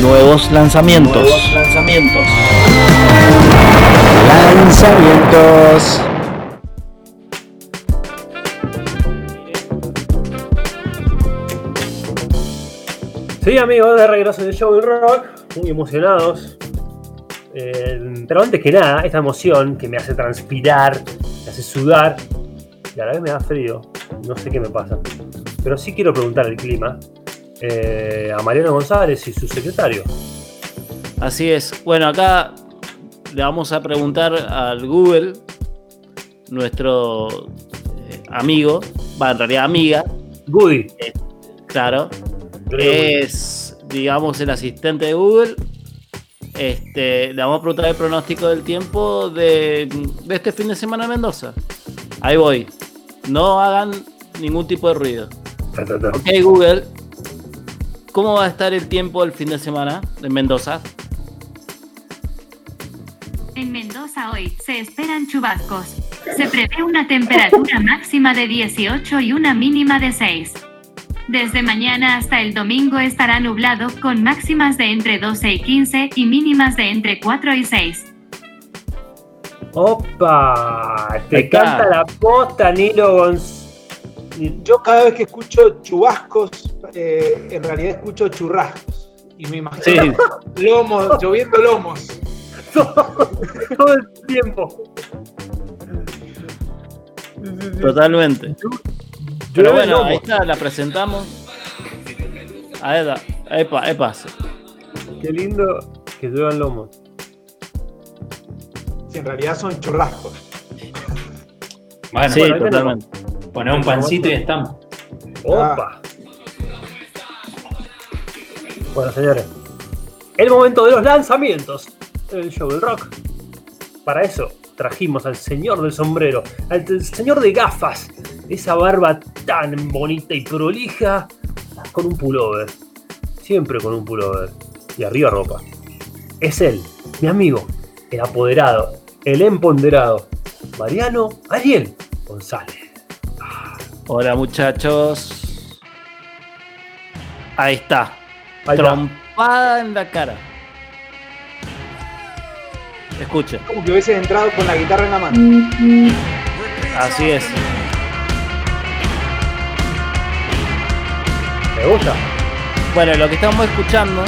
nuevos lanzamientos. Nuevos lanzamientos. Lanzamientos. Sí, amigos, de regreso del show del rock, muy emocionados. Eh, pero antes que nada, esta emoción que me hace transpirar, me hace sudar, y a la vez me da frío, no sé qué me pasa. Pero sí quiero preguntar el clima eh, a Mariano González y su secretario. Así es. Bueno, acá le vamos a preguntar al Google, nuestro eh, amigo, va, en realidad amiga. Goody. Eh, claro. Es, digamos, el asistente de Google. Este, le vamos a preguntar el pronóstico del tiempo de, de este fin de semana en Mendoza. Ahí voy. No hagan ningún tipo de ruido. Ok, Google. ¿Cómo va a estar el tiempo el fin de semana en Mendoza? En Mendoza hoy se esperan chubascos. Se prevé una temperatura máxima de 18 y una mínima de 6. Desde mañana hasta el domingo estará nublado con máximas de entre 12 y 15 y mínimas de entre 4 y 6. ¡Opa! Te canta la posta, Nilo González. Yo cada vez que escucho chubascos, eh, en realidad escucho churrascos. Y me imagino lomos, lloviendo lomos. Todo el tiempo. Totalmente. Pero bueno, ahí está, la presentamos. Ahí está, epa, epa. Qué lindo que lluevan lomos. Si en realidad son churrascos. Bueno, Sí, bueno, totalmente. Poner un pancito y estamos. ¡Opa! Bueno, señores. El momento de los lanzamientos en el show del rock. Para eso trajimos al señor del sombrero, al señor de gafas, esa barba tan bonita y prolija, con un pullover. Siempre con un pullover. Y arriba ropa. Es él, mi amigo, el apoderado, el empoderado, Mariano Ariel González. Hola muchachos. Ahí está. Ahí está. Trompada en la cara. Escuchen, Como que hubiese entrado con la guitarra en la mano. así es. ¿Te gusta? Bueno, lo que estamos escuchando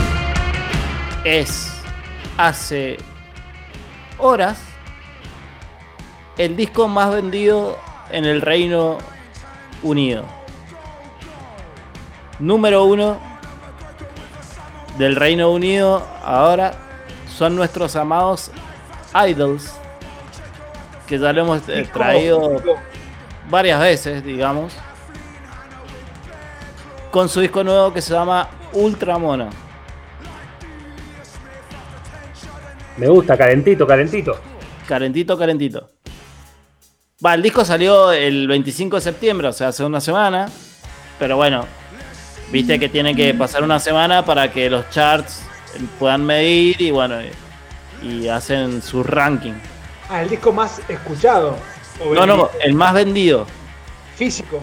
es hace horas el disco más vendido en el Reino Unido. Número uno del Reino Unido ahora son nuestros amados Idols, que ya lo hemos eh, traído varias veces, digamos, con su disco nuevo que se llama Ultramona. Me gusta, calentito, calentito. Calentito, calentito. Va, el disco salió el 25 de septiembre, o sea, hace una semana. Pero bueno, viste que tiene que pasar una semana para que los charts puedan medir y bueno, y, y hacen su ranking. Ah, el disco más escuchado. o No, no, el más vendido. Físico.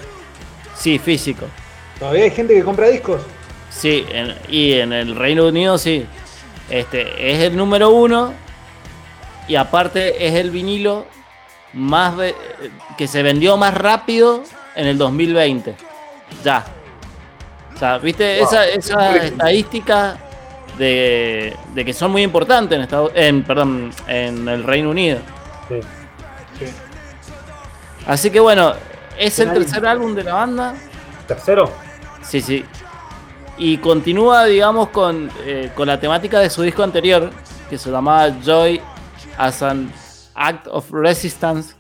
Sí, físico. Todavía hay gente que compra discos. Sí, en- y en el Reino Unido sí. Este es el número uno. Y aparte es el vinilo más que se vendió más rápido en el 2020. Ya. O sea, viste, esa, esa estadística de, de que son muy importantes en Estados en, perdón, en el Reino Unido. Sí. Así que bueno, es el tercer álbum de la banda. Tercero. Sí, sí. Y continúa, digamos, con, eh, con la temática de su disco anterior, que se llamaba Joy as an Act of Resistance,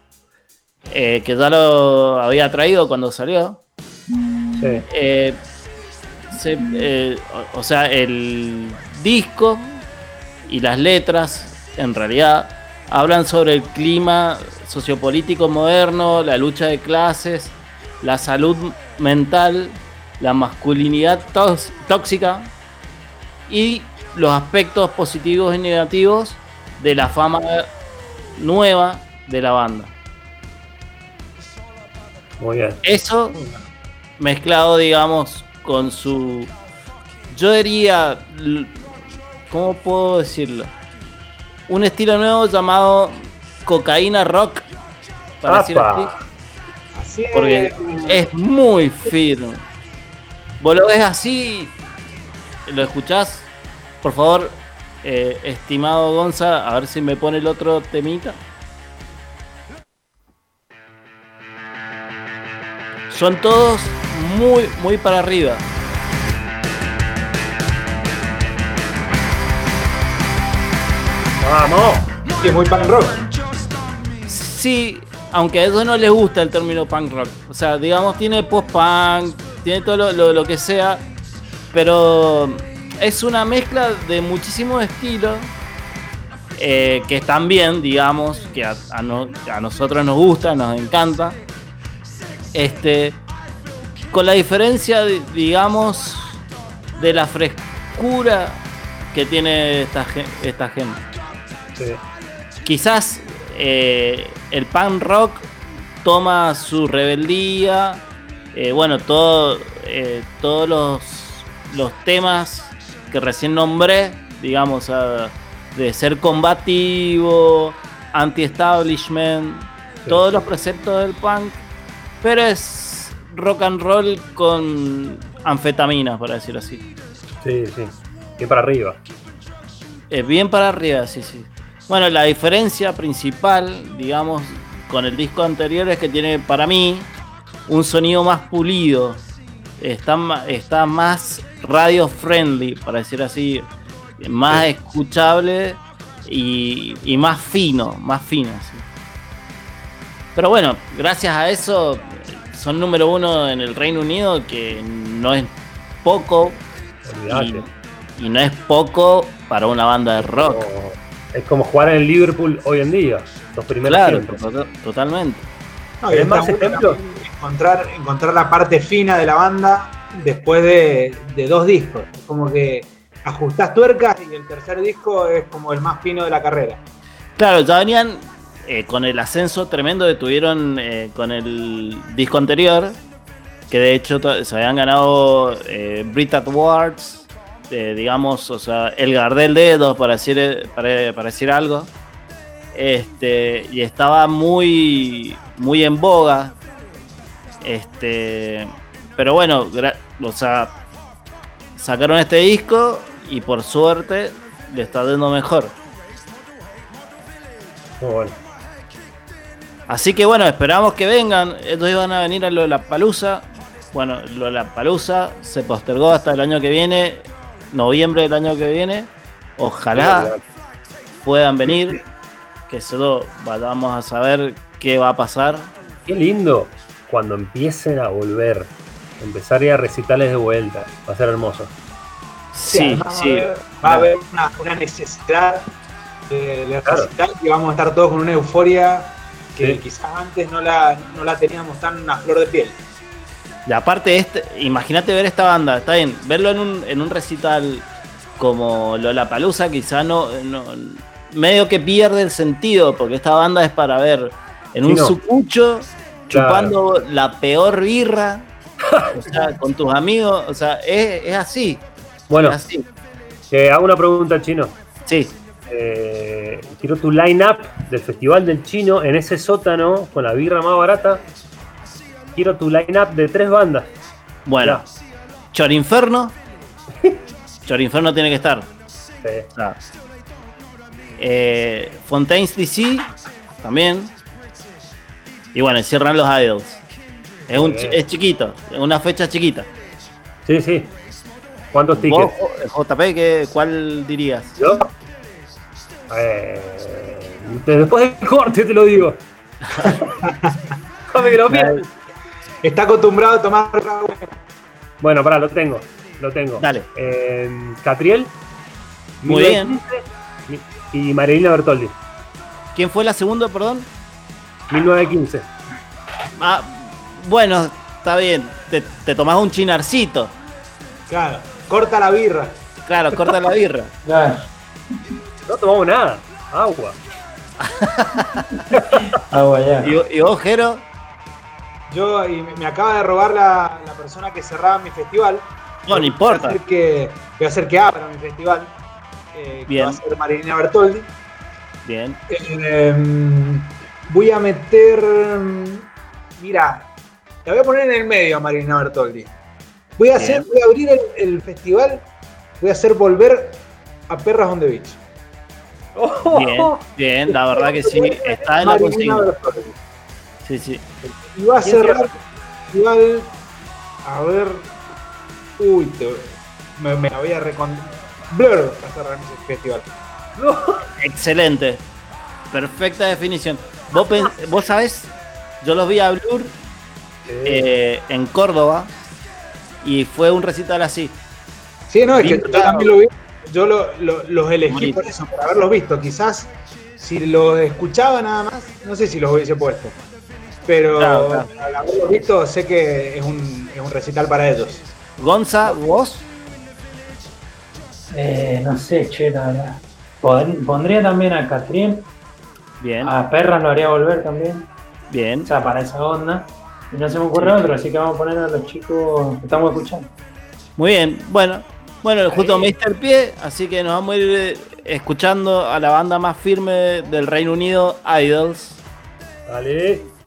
eh, que ya lo había traído cuando salió. Sí. Eh, se- eh, o, o sea, el disco y las letras, en realidad, hablan sobre el clima sociopolítico moderno, la lucha de clases, la salud mental, la masculinidad tóxica y los aspectos positivos y negativos de la fama nueva de la banda. Muy bien. Eso mezclado, digamos, con su. Yo diría. ¿cómo puedo decirlo? Un estilo nuevo llamado cocaína rock. Para decir ¡Apa! así. Porque es muy firme. Vos lo ves así, lo escuchás. Por favor, eh, estimado Gonza, a ver si me pone el otro temita. Son todos muy, muy para arriba. ¡Vamos! Es muy punk rock. Sí, aunque a eso no les gusta el término punk rock. O sea, digamos, tiene post-punk, tiene todo lo, lo- lo que sea, pero es una mezcla de muchísimos estilos eh, que están bien, digamos, que a, a no- a nosotros nos gusta, nos encanta. Este, con la diferencia, digamos, de la frescura que tiene esta, esta gente Sí. quizás eh, el punk rock toma su rebeldía, eh, bueno, todo, todos los, los temas que recién nombré, digamos, de ser combativo, anti-establishment, Sí. todos los preceptos del punk, pero es rock and roll con anfetaminas, por decirlo así. Sí, sí. Bien para arriba. Eh, bien para arriba, sí, sí. Bueno, la diferencia principal, digamos, con el disco anterior es que tiene para mí un sonido más pulido. Está, está más radio friendly, para decir así. Más Sí. escuchable y, y más fino, más fino. sí. Pero bueno, gracias a eso son número uno en el Reino Unido, que no es poco y, y no es poco para una banda de rock. Como- es como jugar en el Liverpool hoy en día. Los primeros Claro, tiempos. to- totalmente. No, y ¿Tenés está más ejemplos? Encontrar, encontrar la parte fina de la banda después de, dos discos. Como que ajustás tuercas y el tercer disco es como el más fino de la carrera. Claro, ya venían eh, con el ascenso tremendo que tuvieron eh, con el disco anterior, que de hecho se habían ganado eh, Brit Awards, digamos, o sea, el Gardel Dedos, para decir, para decir algo. Este, y estaba muy, muy en boga. Este, pero bueno, o sea, sacaron este disco y por suerte le está dando mejor. Muy bueno. Así que bueno, esperamos que vengan. Estos iban a venir a lo de la palusa. Bueno, lo de la palusa se postergó hasta el año que viene, noviembre del año que viene. Ojalá puedan venir, que solo vayamos a saber qué va a pasar. Qué lindo cuando empiecen a volver. Empezar a ir a recitales de vuelta. Va a ser hermoso. Sí, sí. Va a haber, va a haber una, una necesidad de, de Claro. recital y vamos a estar todos con una euforia que Sí. quizás antes no la, no la teníamos tan a flor de piel. Y aparte, este, imagínate ver esta banda, está bien, verlo en un, en un recital como Lollapalooza quizá no, no- medio que pierde el sentido, porque esta banda es para ver en Sí, un no. sucucho, Claro. chupando la peor birra, o sea, con tus amigos, o sea, es, es así, Bueno, es así. te hago una pregunta, Chino. Sí, Eh, quiero tu line-up del Festival del Chino en ese sótano con la birra más barata. Quiero tu line-up de tres bandas. bueno, Chorinferno, Chorinferno tiene que estar. Sí. Eh, Fontaine's DC también. Y bueno, cierran los Idols. Es, un, es chiquito, es una fecha chiquita. Sí, sí. ¿Cuántos ¿Vos, tickets? J- JP, ¿qué- cuál dirías? ¿Yo? Eh, después del corte te lo digo. Déjame que lo. Está acostumbrado a tomar Bueno, pará, lo tengo. Lo tengo. Dale. Eh, Catriel. Muy bien. 1915, Y Marilina Bertoldi. ¿Quién fue la segunda, perdón? 1915. Ah, bueno, está bien. Te, te tomás un chinarcito. Claro, corta la birra. Claro, corta la birra. No tomamos nada. Agua. Agua ya. ¿Y, y vos, Jero? Yo, y me, acaba de robar la, la persona que cerraba mi festival. No, no importa. Voy a hacer que, voy a hacer que abra mi festival. eh, que Bien. va a ser Marilina Bertoldi. Bien. Eh, voy a meter. Mira, la voy a poner en el medio a Marilina Bertoldi. Voy a, hacer, voy a abrir el, el festival. Voy a hacer volver a Perras on the Beach. Bien, bien, la verdad que sí, está en la consigna. Sí, sí. Y va a ¿Quién cerrar festival. A ver. Uy, te- me, me la voy a recon. Blur va a cerrar ese festival. Excelente. Perfecta definición. Vos, vos sabés, yo los vi a Blur eh, en Córdoba y fue un recital así. Sí, no, es que yo también lo vi. Yo lo- lo- los elegí Bonito. por eso, por haberlos visto. Quizás si los escuchaba nada más, no sé si los hubiese puesto. Pero Claro, claro. al haberlos visto, sé que es un, es un recital para ellos. Gonza, vos, Eh, no sé, che, la verdad. Pon- Pondría también a Catrien. bien, A Perras lo haría volver también. bien. O sea, para esa onda. Y no se me ocurre otro, así que vamos a poner a los chicos que estamos escuchando. Muy bien, bueno, bueno, justo el pie, así que nos vamos a ir eh, escuchando a la banda más firme del Reino Unido, Idols. Dale.